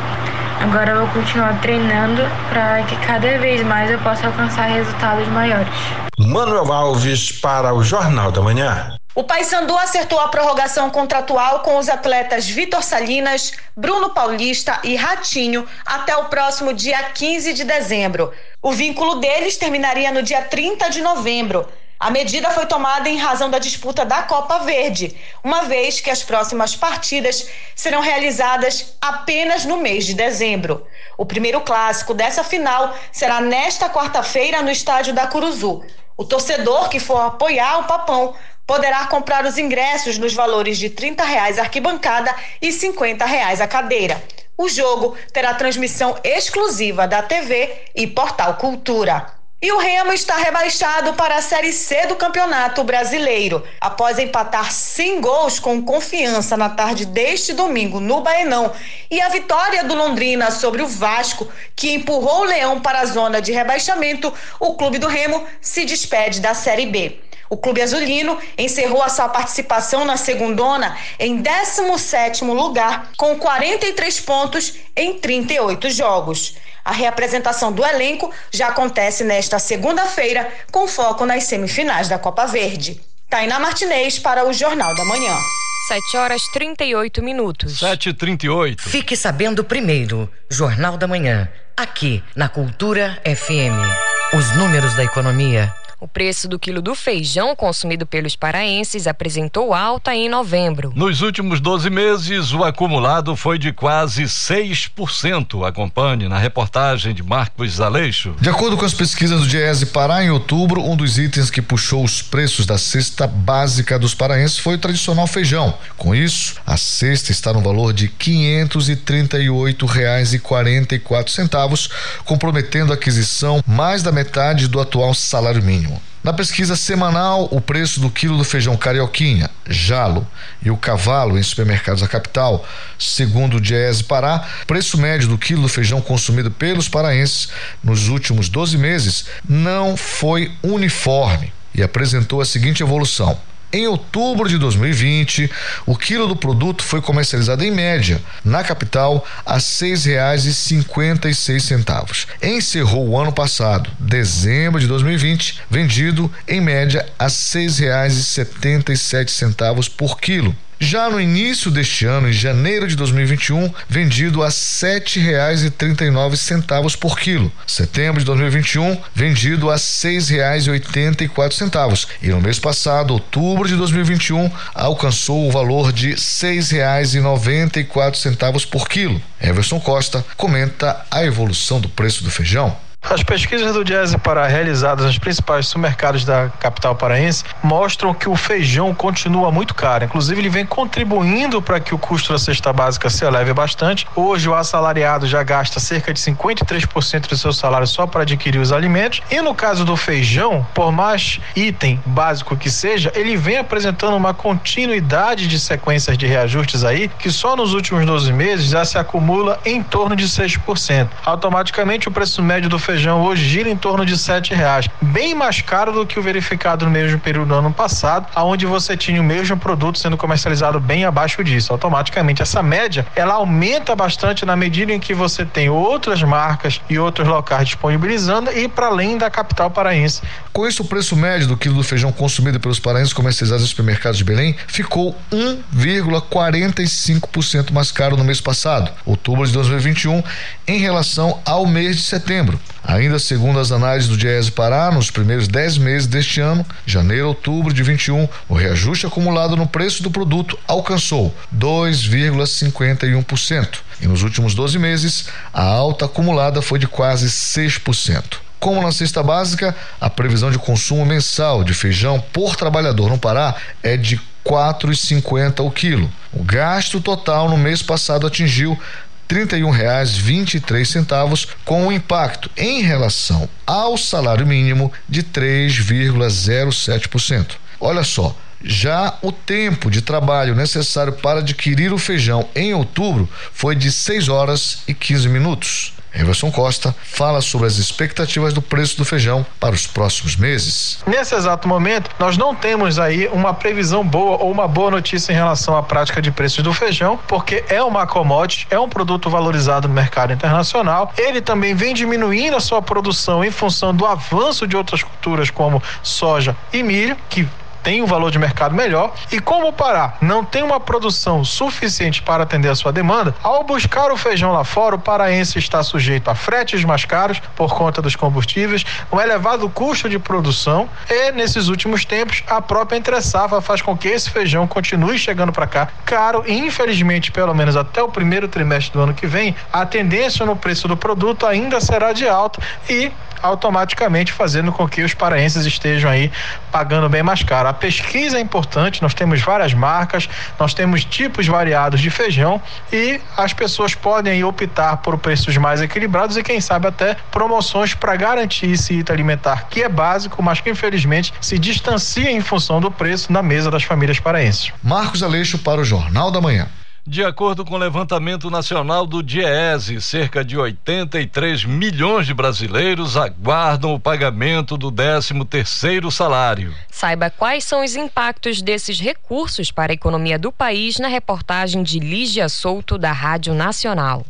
Agora eu vou continuar treinando para que cada vez mais eu possa alcançar resultados maiores. Manuel Alves para o Jornal da Manhã. O Paysandu acertou a prorrogação contratual com os atletas Vitor Salinas, Bruno Paulista e Ratinho até o próximo dia 15 de dezembro. O vínculo deles terminaria no dia 30 de novembro. A medida foi tomada em razão da disputa da Copa Verde, uma vez que as próximas partidas serão realizadas apenas no mês de dezembro. O primeiro clássico dessa final será nesta quarta-feira no estádio da Curuzu. O torcedor que for apoiar o Papão poderá comprar os ingressos nos valores de 30 reais arquibancada e 50 reais a cadeira. O jogo terá transmissão exclusiva da TV e Portal Cultura. E o Remo está rebaixado para a Série C do Campeonato Brasileiro, após empatar sem gols com confiança na tarde deste domingo no Baenão. E a vitória do Londrina sobre o Vasco, que empurrou o Leão para a zona de rebaixamento, o clube do Remo se despede da Série B. O Clube Azulino encerrou a sua participação na segundona em 17º lugar, com 43 pontos em 38 jogos. A reapresentação do elenco já acontece nesta segunda-feira, com foco nas semifinais da Copa Verde. Tainá Martinez para o Jornal da Manhã. 7 horas 38 minutos. 7h38. Fique sabendo primeiro. Jornal da Manhã. Aqui na Cultura FM. Os números da economia o preço do quilo do feijão consumido pelos paraenses apresentou alta em novembro. Nos últimos 12 meses, o acumulado foi de quase 6%. Acompanhe na reportagem de Marcos Aleixo. De acordo com as pesquisas do Diese Pará, em outubro, um dos itens que puxou os preços da cesta básica dos paraenses foi o tradicional feijão. Com isso, a cesta está no valor de R$ 538,44, comprometendo a aquisição mais da metade do atual salário mínimo. Na pesquisa semanal, o preço do quilo do feijão carioquinha, jalo e o cavalo em supermercados da capital, segundo o Diese Pará, preço médio do quilo do feijão consumido pelos paraenses nos últimos 12 meses não foi uniforme e apresentou a seguinte evolução: em outubro de 2020, o quilo do produto foi comercializado em média na capital a R$ 6,56. Encerrou o ano passado, dezembro de 2020, vendido em média a R$ 6,77 por quilo. Já no início deste ano, em janeiro de 2021, vendido a R$ 7,39 por quilo. Setembro de 2021, vendido a R$ 6,84. E no mês passado, outubro de 2021, alcançou o valor de R$ 6,94 por quilo. Everson Costa comenta a evolução do preço do feijão. As pesquisas do Diese para realizadas nos principais supermercados da capital paraense mostram que o feijão continua muito caro. Inclusive, ele vem contribuindo para que o custo da cesta básica se eleve bastante. Hoje, o assalariado já gasta cerca de 53% do seu salário só para adquirir os alimentos. E no caso do feijão, por mais item básico que seja, ele vem apresentando uma continuidade de sequências de reajustes aí, que só nos últimos 12 meses já se acumula em torno de 6%. Automaticamente, o preço médio do feijão hoje gira em torno de R$ reais, bem mais caro do que o verificado no mesmo período do ano passado, aonde você tinha o mesmo produto sendo comercializado bem abaixo disso. Automaticamente, essa média ela aumenta bastante na medida em que você tem outras marcas e outros locais disponibilizando e para além da capital paraense. Com isso, o preço médio do quilo do feijão consumido pelos paraenses comercializados nos supermercados de Belém ficou 1,45% mais caro no mês passado, outubro de 2021, em relação ao mês de setembro. Ainda segundo as análises do Diese Pará, nos primeiros 10 meses deste ano, janeiro outubro de 21, o reajuste acumulado no preço do produto alcançou 2,51%. E nos últimos 12 meses, a alta acumulada foi de quase 6%. Como na cesta básica, a previsão de consumo mensal de feijão por trabalhador no Pará é de R$ 4,50 o quilo. O gasto total no mês passado atingiu R$ 31,23, com um impacto em relação ao salário mínimo de 3,07%. Olha só, já o tempo de trabalho necessário para adquirir o feijão em outubro foi de 6 horas e 15 minutos. Everson Costa fala sobre as expectativas do preço do feijão para os próximos meses. Nesse exato momento, nós não temos aí uma previsão boa ou uma boa notícia em relação à prática de preços do feijão, porque é uma commodity, é um produto valorizado no mercado internacional. Ele também vem diminuindo a sua produção em função do avanço de outras culturas como soja e milho, que tem um valor de mercado melhor e como o Pará não tem uma produção suficiente para atender a sua demanda, ao buscar o feijão lá fora, o paraense está sujeito a fretes mais caros por conta dos combustíveis, um elevado custo de produção e nesses últimos tempos a própria entre safra faz com que esse feijão continue chegando para cá caro e infelizmente pelo menos até o primeiro trimestre do ano que vem a tendência no preço do produto ainda será de alta e automaticamente fazendo com que os paraenses estejam aí pagando bem mais caro. Pesquisa é importante, nós temos várias marcas, nós temos tipos variados de feijão e as pessoas podem optar por preços mais equilibrados e quem sabe até promoções para garantir esse item alimentar que é básico, mas que infelizmente se distancia em função do preço na mesa das famílias paraenses. Marcos Aleixo para o Jornal da Manhã. De acordo com o levantamento nacional do DIEESE, cerca de 83 milhões de brasileiros aguardam o pagamento do 13 terceiro salário. Saiba quais são os impactos desses recursos para a economia do país na reportagem de Lígia Souto da Rádio Nacional.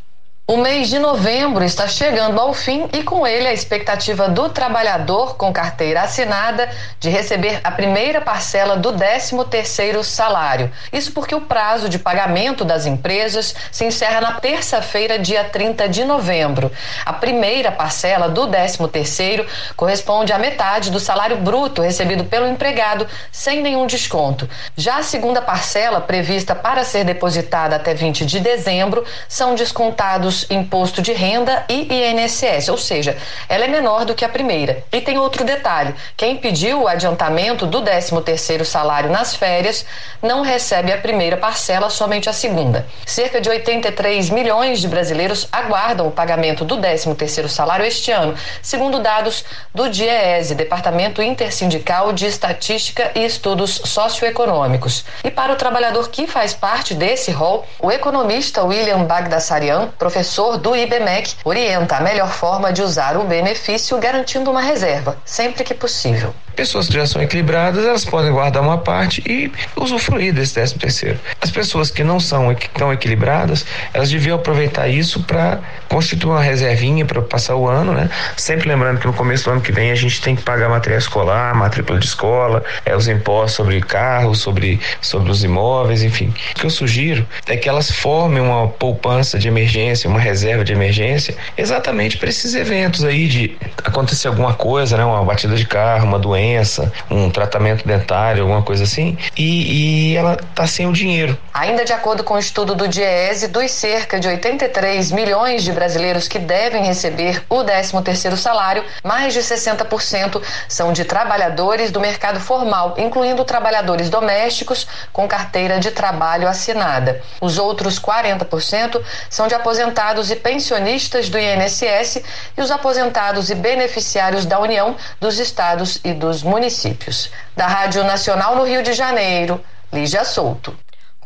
O mês de novembro está chegando ao fim e com ele a expectativa do trabalhador com carteira assinada de receber a primeira parcela do 13º salário. Isso porque o prazo de pagamento das empresas se encerra na terça-feira, dia 30 de novembro. A primeira parcela do 13º corresponde à metade do salário bruto recebido pelo empregado sem nenhum desconto. Já a segunda parcela, prevista para ser depositada até 20 de dezembro, são descontados imposto de renda e INSS, ou seja, ela é menor do que a primeira. E tem outro detalhe: quem pediu o adiantamento do 13º salário nas férias não recebe a primeira parcela, somente a segunda. Cerca de 83 milhões de brasileiros aguardam o pagamento do 13º salário este ano, segundo dados do DIEESE, Departamento Intersindical de Estatística e Estudos Socioeconômicos. E para o trabalhador que faz parte desse rol, o economista William Bagdasarian, professor professor do IBMEC orienta a melhor forma de usar o benefício garantindo uma reserva, sempre que possível. Pessoas que já são equilibradas, elas podem guardar uma parte e usufruir desse décimo terceiro. As pessoas que não são tão equilibradas, elas deviam aproveitar isso para constituir uma reservinha para passar o ano, né? Sempre lembrando que no começo do ano que vem a gente tem que pagar material escolar, matrícula de escola, é, os impostos sobre carros, sobre, sobre os imóveis, enfim. O que eu sugiro é que elas formem uma poupança de emergência, uma reserva de emergência, exatamente para esses eventos aí de acontecer alguma coisa, né? Uma batida de carro, uma doença doença, um tratamento dentário, alguma coisa assim, e, e ela está sem o dinheiro. Ainda de acordo com o estudo do Diese, dos cerca de 83 milhões de brasileiros que devem receber o 13º salário, mais de 60% são de trabalhadores do mercado formal, incluindo trabalhadores domésticos com carteira de trabalho assinada. Os outros 40% são de aposentados e pensionistas do INSS e os aposentados e beneficiários da União, dos estados e dos municípios. Da Rádio Nacional no Rio de Janeiro, Lígia Souto.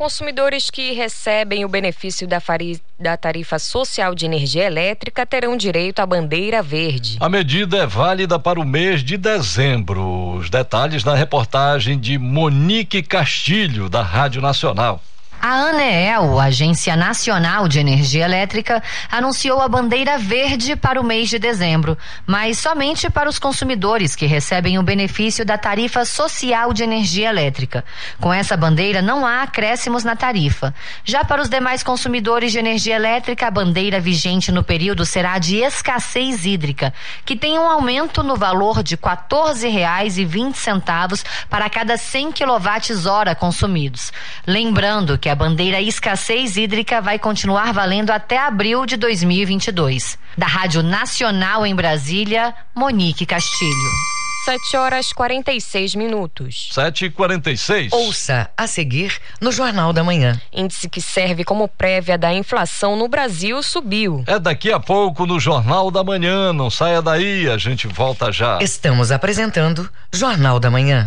Consumidores que recebem o benefício da, da, tarifa social de energia elétrica terão direito à bandeira verde. A medida é válida para o mês de dezembro. Os detalhes na reportagem de Monique Castilho, da Rádio Nacional. A ANEEL, Agência Nacional de Energia Elétrica, anunciou a bandeira verde para o mês de dezembro, mas somente para os consumidores que recebem o benefício da tarifa social de energia elétrica. Com essa bandeira não há acréscimos na tarifa. Já para os demais consumidores de energia elétrica, a bandeira vigente no período será de escassez hídrica, que tem um aumento no valor de R$ 14,20 para cada 100 kWh consumidos. Lembrando que a bandeira escassez hídrica vai continuar valendo até abril de 2022. Da Rádio Nacional em Brasília, Monique Castilho. 7 horas 46 minutos. 7 e 46 Ouça a seguir no Jornal da Manhã. Índice que serve como prévia da inflação no Brasil subiu. É daqui a pouco no Jornal da Manhã. Não saia daí, a gente volta já. Estamos apresentando Jornal da Manhã.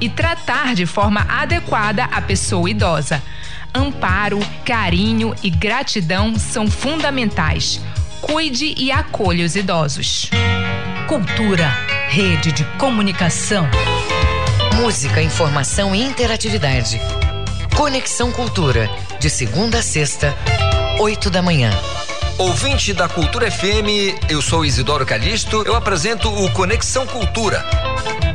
e tratar de forma adequada a pessoa idosa. Amparo, carinho e gratidão são fundamentais. Cuide e acolha os idosos. Cultura, rede de comunicação. Música, informação e interatividade. Conexão Cultura, de segunda a sexta, oito da manhã. Ouvinte da Cultura FM, eu sou Isidoro Calixto, eu apresento o Conexão Cultura.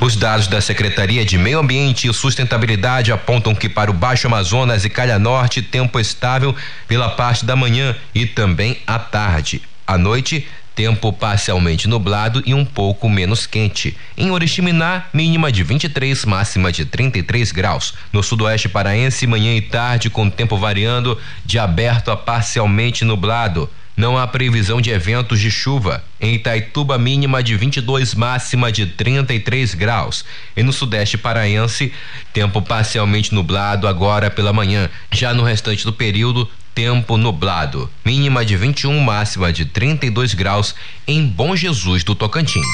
Os dados da Secretaria de Meio Ambiente e Sustentabilidade apontam que para o Baixo Amazonas e Calha Norte, tempo estável pela parte da manhã e também à tarde. À noite, tempo parcialmente nublado e um pouco menos quente. Em Oriximiná, mínima de 23, máxima de 33 graus. No sudoeste paraense, manhã e tarde com tempo variando de aberto a parcialmente nublado. Não há previsão de eventos de chuva. Em Itaituba, mínima de 22, máxima de 33 graus. E no sudeste paraense, tempo parcialmente nublado agora pela manhã. Já no restante do período, tempo nublado. Mínima de 21, máxima de 32 graus em Bom Jesus do Tocantins.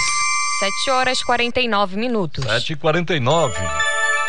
7 horas 49 minutos. 7 e 49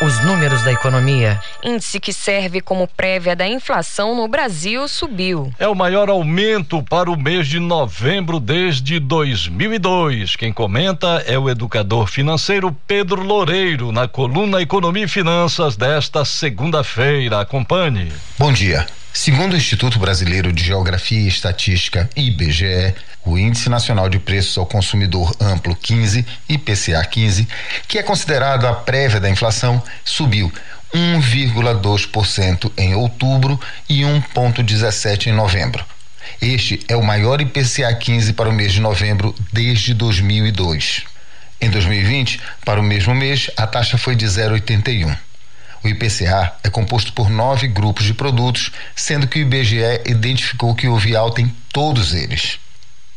os números da economia. Índice que serve como prévia da inflação no Brasil subiu. É o maior aumento para o mês de novembro desde 2002. Quem comenta é o educador financeiro Pedro Loureiro, na coluna Economia e Finanças desta segunda-feira. Acompanhe. Bom dia. Segundo o Instituto Brasileiro de Geografia e Estatística, IBGE, o Índice Nacional de Preços ao Consumidor Amplo 15, IPCA 15, que é considerado a prévia da inflação, subiu 1,2% em outubro e 1,17% em novembro. Este é o maior IPCA 15 para o mês de novembro desde 2002. Em 2020, para o mesmo mês, a taxa foi de 0,81. O IPCA é composto por nove grupos de produtos, sendo que o IBGE identificou que houve alta em todos eles.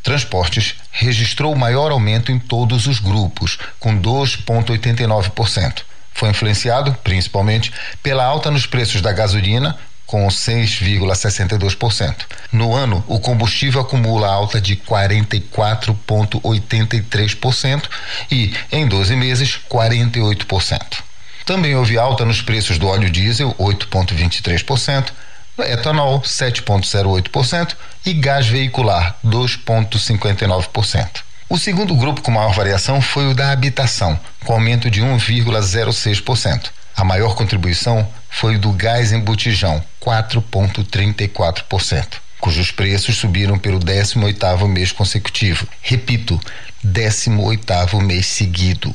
Transportes registrou o maior aumento em todos os grupos, com 2,89%. Foi influenciado, principalmente, pela alta nos preços da gasolina, com 6,62%. No ano, o combustível acumula alta de 44,83% e, em 12 meses, 48%. Também houve alta nos preços do óleo diesel, 8,23%, etanol, 7,08% e gás veicular, 2,59%. O segundo grupo com maior variação foi o da habitação, com aumento de 1,06%. A maior contribuição foi do gás em botijão, 4,34%, cujos preços subiram pelo 18º mês consecutivo. Repito, 18º mês seguido,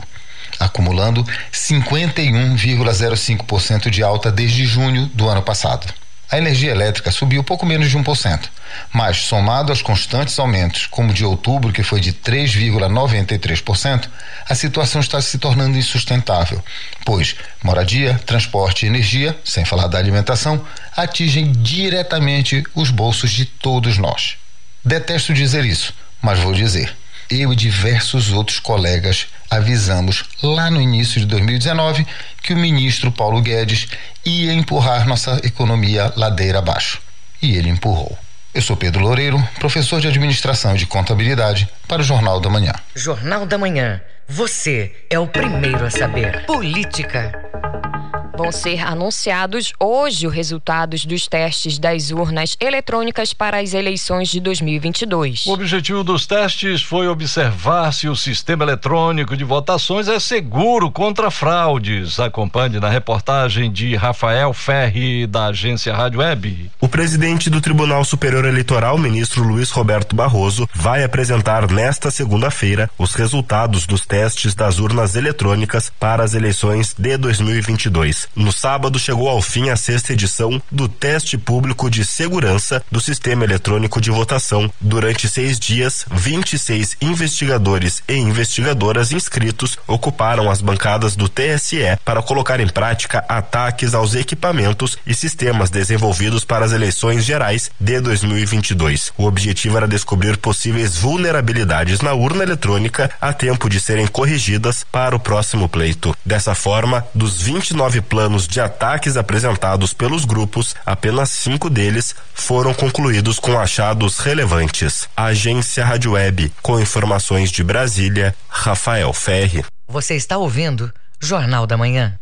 acumulando 51,05% de alta desde junho do ano passado. A energia elétrica subiu pouco menos de 1%, mas somado aos constantes aumentos, como de outubro, que foi de 3,93%, a situação está se tornando insustentável, pois moradia, transporte e energia, sem falar da alimentação, atingem diretamente os bolsos de todos nós. Detesto dizer isso, mas vou dizer eu e diversos outros colegas avisamos lá no início de 2019 que o ministro Paulo Guedes ia empurrar nossa economia ladeira abaixo. E ele empurrou. Eu sou Pedro Loureiro, professor de administração e de contabilidade para o Jornal da Manhã. Jornal da Manhã. Você é o primeiro a saber. Política. Vão ser anunciados hoje os resultados dos testes das urnas eletrônicas para as eleições de 2022. O objetivo dos testes foi observar se o sistema eletrônico de votações é seguro contra fraudes. Acompanhe na reportagem de Rafael Ferri, da agência Rádio Web. O presidente do Tribunal Superior Eleitoral, ministro Luiz Roberto Barroso, vai apresentar nesta segunda-feira os resultados dos testes das urnas eletrônicas para as eleições de 2022. No sábado, chegou ao fim a sexta edição do teste público de segurança do sistema eletrônico de votação. Durante seis dias, 26 investigadores e investigadoras inscritos ocuparam as bancadas do TSE para colocar em prática ataques aos equipamentos e sistemas desenvolvidos para as eleições gerais de 2022. O objetivo era descobrir possíveis vulnerabilidades na urna eletrônica a tempo de serem corrigidas para o próximo pleito. Dessa forma, dos 29 planos de ataques apresentados pelos grupos, apenas cinco deles foram concluídos com achados relevantes. Agência Rádio Web, com informações de Brasília, Rafael Ferri. Você está ouvindo Jornal da Manhã.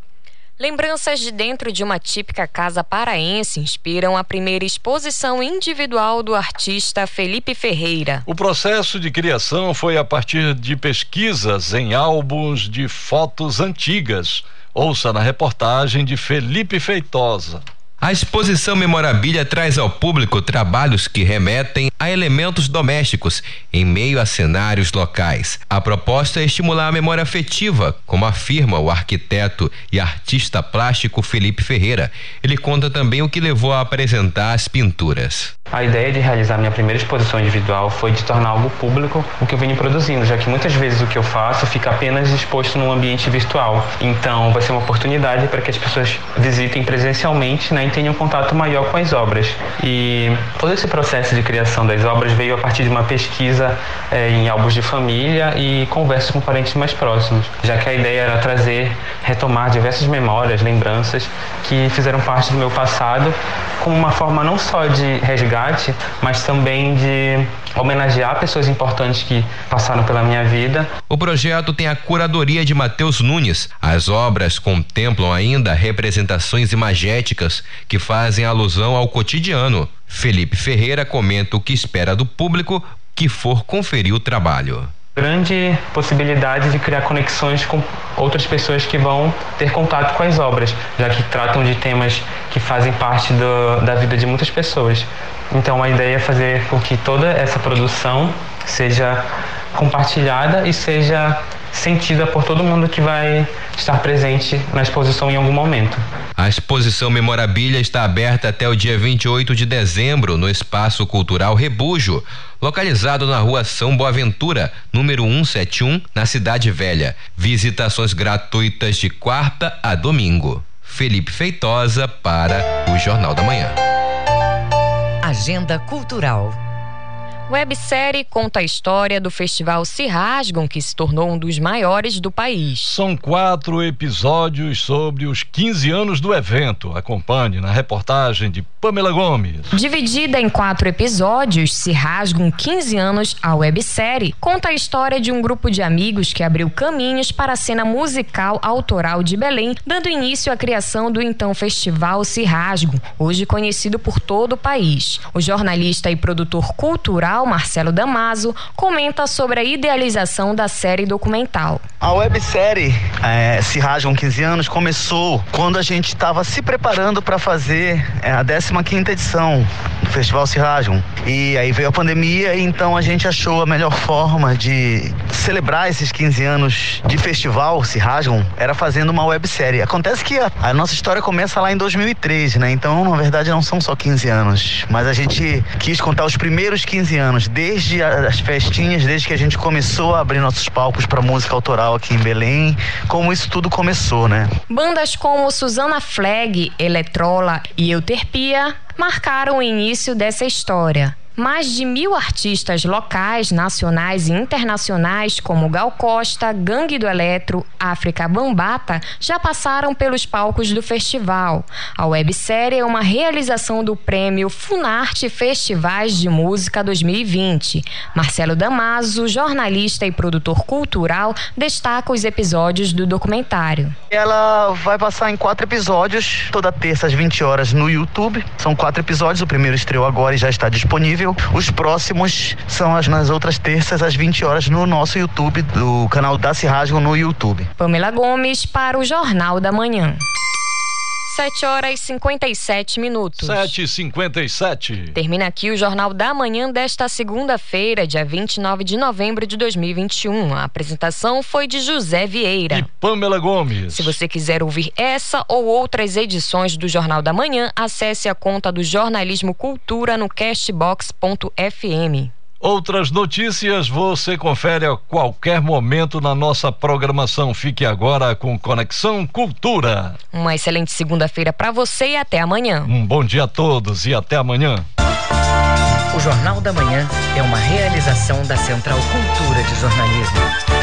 Lembranças de dentro de uma típica casa paraense inspiram a primeira exposição individual do artista Felipe Ferreira. O processo de criação foi a partir de pesquisas em álbuns de fotos antigas Ouça na reportagem de Felipe Feitosa. A exposição Memorabilia traz ao público trabalhos que remetem a elementos domésticos em meio a cenários locais. A proposta é estimular a memória afetiva, como afirma o arquiteto e artista plástico Felipe Ferreira. Ele conta também o que levou a apresentar as pinturas. A ideia de realizar minha primeira exposição individual foi de tornar algo público o que eu venho produzindo, já que muitas vezes o que eu faço fica apenas exposto num ambiente virtual. Então, vai ser uma oportunidade para que as pessoas visitem presencialmente né, e tenham contato maior com as obras. E todo esse processo de criação das obras veio a partir de uma pesquisa é, em álbuns de família e conversas com parentes mais próximos, já que a ideia era trazer, retomar diversas memórias, lembranças que fizeram parte do meu passado, como uma forma não só de resgate mas também de homenagear pessoas importantes que passaram pela minha vida. O projeto tem a curadoria de Matheus Nunes. As obras contemplam ainda representações imagéticas que fazem alusão ao cotidiano. Felipe Ferreira comenta o que espera do público que for conferir o trabalho grande possibilidade de criar conexões com outras pessoas que vão ter contato com as obras, já que tratam de temas que fazem parte do, da vida de muitas pessoas. Então a ideia é fazer com que toda essa produção seja compartilhada e seja sentida por todo mundo que vai estar presente na exposição em algum momento. A exposição Memorabilia está aberta até o dia 28 de dezembro no Espaço Cultural Rebujo, localizado na rua São Boaventura, número 171, na Cidade Velha. Visitações gratuitas de quarta a domingo. Felipe Feitosa para o Jornal da Manhã. Agenda Cultural. Websérie conta a história do festival Se Rasgam, que se tornou um dos maiores do país. São quatro episódios sobre os 15 anos do evento. Acompanhe na reportagem de Pamela Gomes. Dividida em quatro episódios, Se Rasgam 15 anos, a websérie conta a história de um grupo de amigos que abriu caminhos para a cena musical autoral de Belém, dando início à criação do então Festival Se Rasgam, hoje conhecido por todo o país. O jornalista e produtor cultural Marcelo Damaso, comenta sobre a idealização da série documental. A websérie é, Se Rajam 15 anos começou quando a gente estava se preparando para fazer é, a 15 edição do Festival Se Rajam. E aí veio a pandemia, então a gente achou a melhor forma de celebrar esses 15 anos de festival Se Rajam era fazendo uma websérie. Acontece que a, a nossa história começa lá em 2003, né? Então, na verdade, não são só 15 anos, mas a gente quis contar os primeiros 15 anos anos, desde as festinhas, desde que a gente começou a abrir nossos palcos para música autoral aqui em Belém, como isso tudo começou, né? Bandas como Susana Flag, Eletrola e Euterpia marcaram o início dessa história. Mais de mil artistas locais, nacionais e internacionais, como Gal Costa, Gangue do Eletro, África Bambata, já passaram pelos palcos do festival. A websérie é uma realização do prêmio Funarte Festivais de Música 2020. Marcelo Damaso, jornalista e produtor cultural, destaca os episódios do documentário. Ela vai passar em quatro episódios, toda terça às 20 horas no YouTube. São quatro episódios, o primeiro estreou agora e já está disponível Os próximos são as, nas outras terças, às 20 horas, no nosso YouTube, do canal da Rasgam no YouTube. Pamela Gomes para o Jornal da Manhã. 7 horas e 57 minutos. 7 e 57 Termina aqui o Jornal da Manhã desta segunda-feira, dia 29 de novembro de 2021. A apresentação foi de José Vieira. E Pamela Gomes. Se você quiser ouvir essa ou outras edições do Jornal da Manhã, acesse a conta do Jornalismo Cultura no castbox.fm. Outras notícias você confere a qualquer momento na nossa programação. Fique agora com Conexão Cultura. Uma excelente segunda-feira para você e até amanhã. Um bom dia a todos e até amanhã. O Jornal da Manhã é uma realização da Central Cultura de Jornalismo.